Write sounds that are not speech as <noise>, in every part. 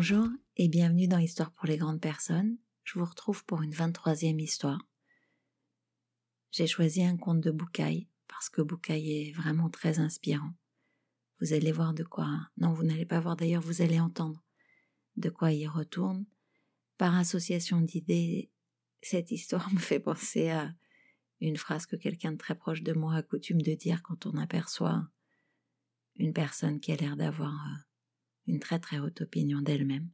Bonjour et bienvenue dans Histoire pour les grandes personnes. Je vous retrouve pour une 23e histoire. J'ai choisi un conte de Boucaille parce que Boucaille est vraiment très inspirant. Vous allez voir de quoi. Non, vous n'allez pas voir d'ailleurs, vous allez entendre de quoi il retourne. Par association d'idées, cette histoire <laughs> me fait penser à une phrase que quelqu'un de très proche de moi a coutume de dire quand on aperçoit une personne qui a l'air d'avoir euh, une très très haute opinion d'elle-même.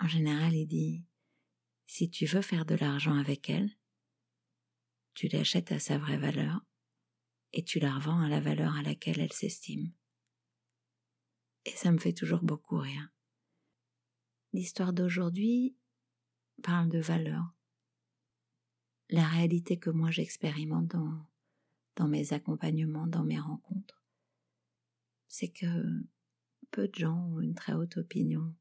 En général, il dit si tu veux faire de l'argent avec elle, tu l'achètes à sa vraie valeur et tu la revends à la valeur à laquelle elle s'estime. Et ça me fait toujours beaucoup rire. L'histoire d'aujourd'hui parle de valeur. La réalité que moi j'expérimente dans, dans mes accompagnements, dans mes rencontres, c'est que peu de gens ont une très haute opinion,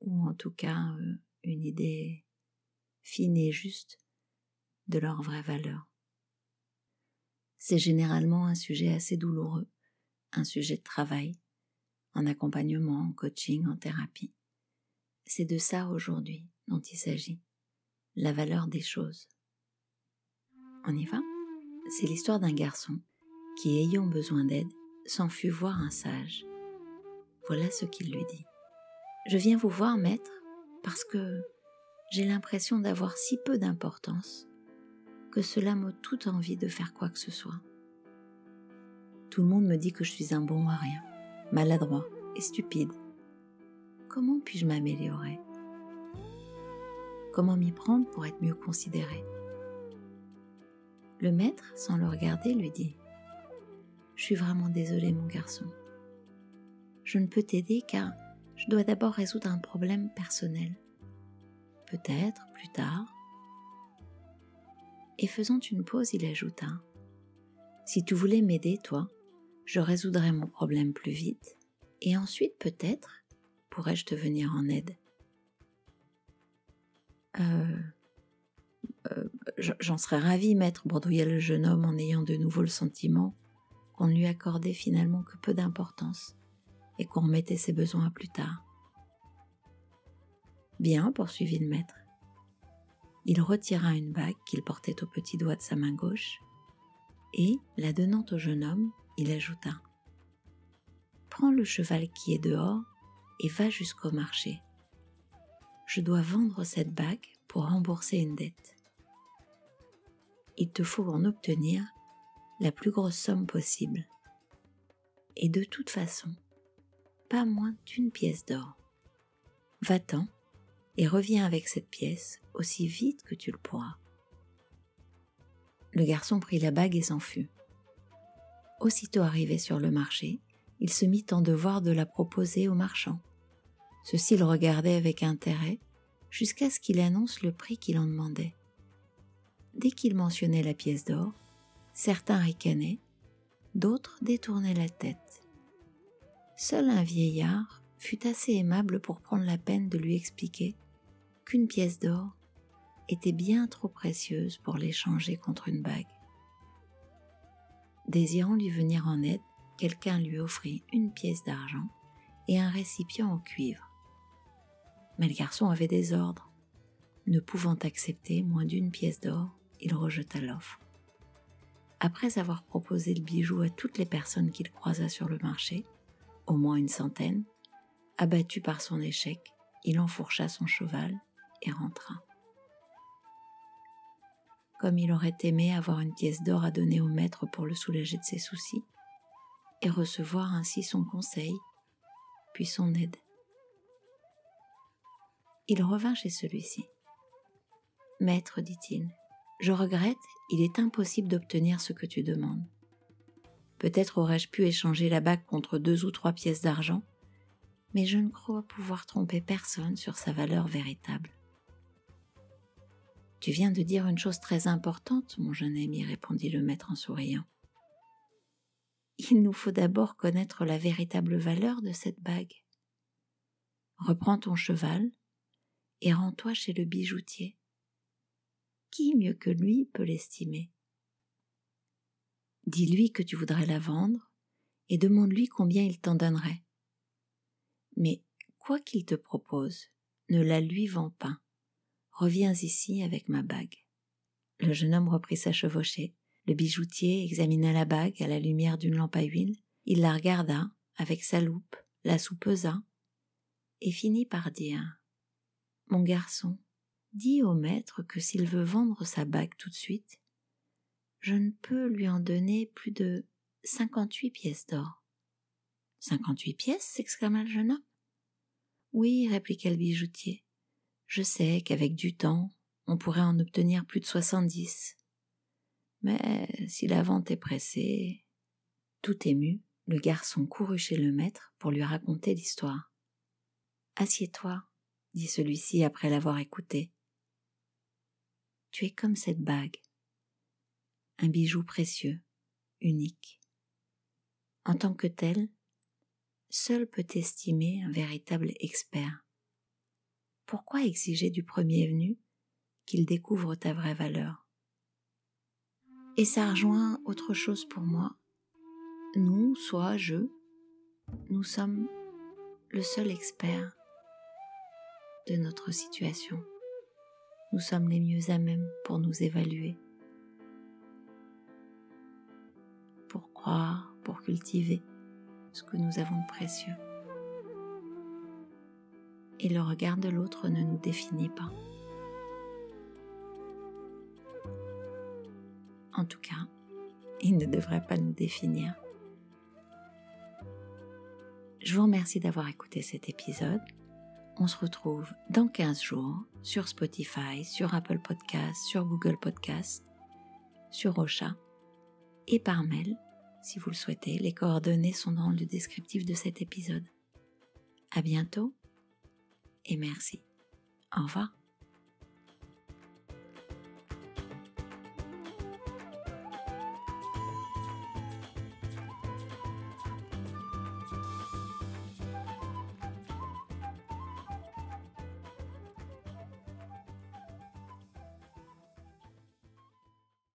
ou en tout cas euh, une idée fine et juste de leur vraie valeur. C'est généralement un sujet assez douloureux, un sujet de travail, en accompagnement, en coaching, en thérapie. C'est de ça aujourd'hui dont il s'agit, la valeur des choses. On y va? C'est l'histoire d'un garçon qui, ayant besoin d'aide, s'en fut voir un sage. Voilà ce qu'il lui dit. Je viens vous voir, maître, parce que j'ai l'impression d'avoir si peu d'importance que cela m'a toute envie de faire quoi que ce soit. Tout le monde me dit que je suis un bon à maladroit et stupide. Comment puis-je m'améliorer? Comment m'y prendre pour être mieux considéré? Le maître, sans le regarder, lui dit je suis vraiment désolée, mon garçon. Je ne peux t'aider car je dois d'abord résoudre un problème personnel. Peut-être plus tard. Et faisant une pause, il ajouta Si tu voulais m'aider, toi, je résoudrais mon problème plus vite, et ensuite, peut-être, pourrais-je te venir en aide. Euh, euh J'en serais ravi, maître, bredouilla le jeune homme en ayant de nouveau le sentiment qu'on ne lui accordait finalement que peu d'importance et qu'on remettait ses besoins à plus tard. Bien, poursuivit le maître. Il retira une bague qu'il portait au petit doigt de sa main gauche et, la donnant au jeune homme, il ajouta Prends le cheval qui est dehors et va jusqu'au marché. Je dois vendre cette bague pour rembourser une dette. Il te faut en obtenir la plus grosse somme possible. Et de toute façon, pas moins d'une pièce d'or. Va-t'en et reviens avec cette pièce aussi vite que tu le pourras. Le garçon prit la bague et s'en fut. Aussitôt arrivé sur le marché, il se mit en devoir de la proposer aux marchands. Ceux-ci le regardaient avec intérêt jusqu'à ce qu'il annonce le prix qu'il en demandait. Dès qu'il mentionnait la pièce d'or, Certains ricanaient, d'autres détournaient la tête. Seul un vieillard fut assez aimable pour prendre la peine de lui expliquer qu'une pièce d'or était bien trop précieuse pour l'échanger contre une bague. Désirant lui venir en aide, quelqu'un lui offrit une pièce d'argent et un récipient en cuivre. Mais le garçon avait des ordres. Ne pouvant accepter moins d'une pièce d'or, il rejeta l'offre. Après avoir proposé le bijou à toutes les personnes qu'il croisa sur le marché, au moins une centaine, abattu par son échec, il enfourcha son cheval et rentra. Comme il aurait aimé avoir une pièce d'or à donner au maître pour le soulager de ses soucis, et recevoir ainsi son conseil, puis son aide. Il revint chez celui-ci. Maître, dit-il, je regrette, il est impossible d'obtenir ce que tu demandes. Peut-être aurais-je pu échanger la bague contre deux ou trois pièces d'argent, mais je ne crois pouvoir tromper personne sur sa valeur véritable. Tu viens de dire une chose très importante, mon jeune ami, répondit le maître en souriant. Il nous faut d'abord connaître la véritable valeur de cette bague. Reprends ton cheval et rends-toi chez le bijoutier qui mieux que lui peut l'estimer? Dis-lui que tu voudrais la vendre et demande-lui combien il t'en donnerait. Mais quoi qu'il te propose, ne la lui vends pas. Reviens ici avec ma bague. Le jeune homme reprit sa chevauchée. Le bijoutier examina la bague à la lumière d'une lampe à huile. Il la regarda avec sa loupe, la soupesa, et finit par dire Mon garçon, dis au maître que s'il veut vendre sa bague tout de suite, je ne peux lui en donner plus de cinquante-huit pièces d'or. Cinquante-huit pièces? s'exclama le jeune homme. Oui, répliqua le bijoutier. Je sais qu'avec du temps, on pourrait en obtenir plus de soixante-dix. Mais si la vente est pressée. Tout ému, le garçon courut chez le maître pour lui raconter l'histoire. Assieds-toi, dit celui-ci après l'avoir écouté. Tu es comme cette bague, un bijou précieux, unique. En tant que tel, seul peut estimer un véritable expert. Pourquoi exiger du premier venu qu'il découvre ta vraie valeur? Et ça rejoint autre chose pour moi. Nous, soit je, nous sommes le seul expert de notre situation. Nous sommes les mieux à même pour nous évaluer, pour croire, pour cultiver ce que nous avons de précieux. Et le regard de l'autre ne nous définit pas. En tout cas, il ne devrait pas nous définir. Je vous remercie d'avoir écouté cet épisode. On se retrouve dans 15 jours sur Spotify, sur Apple Podcasts, sur Google Podcasts, sur Ocha et par mail si vous le souhaitez. Les coordonnées sont dans le descriptif de cet épisode. À bientôt et merci. Au revoir.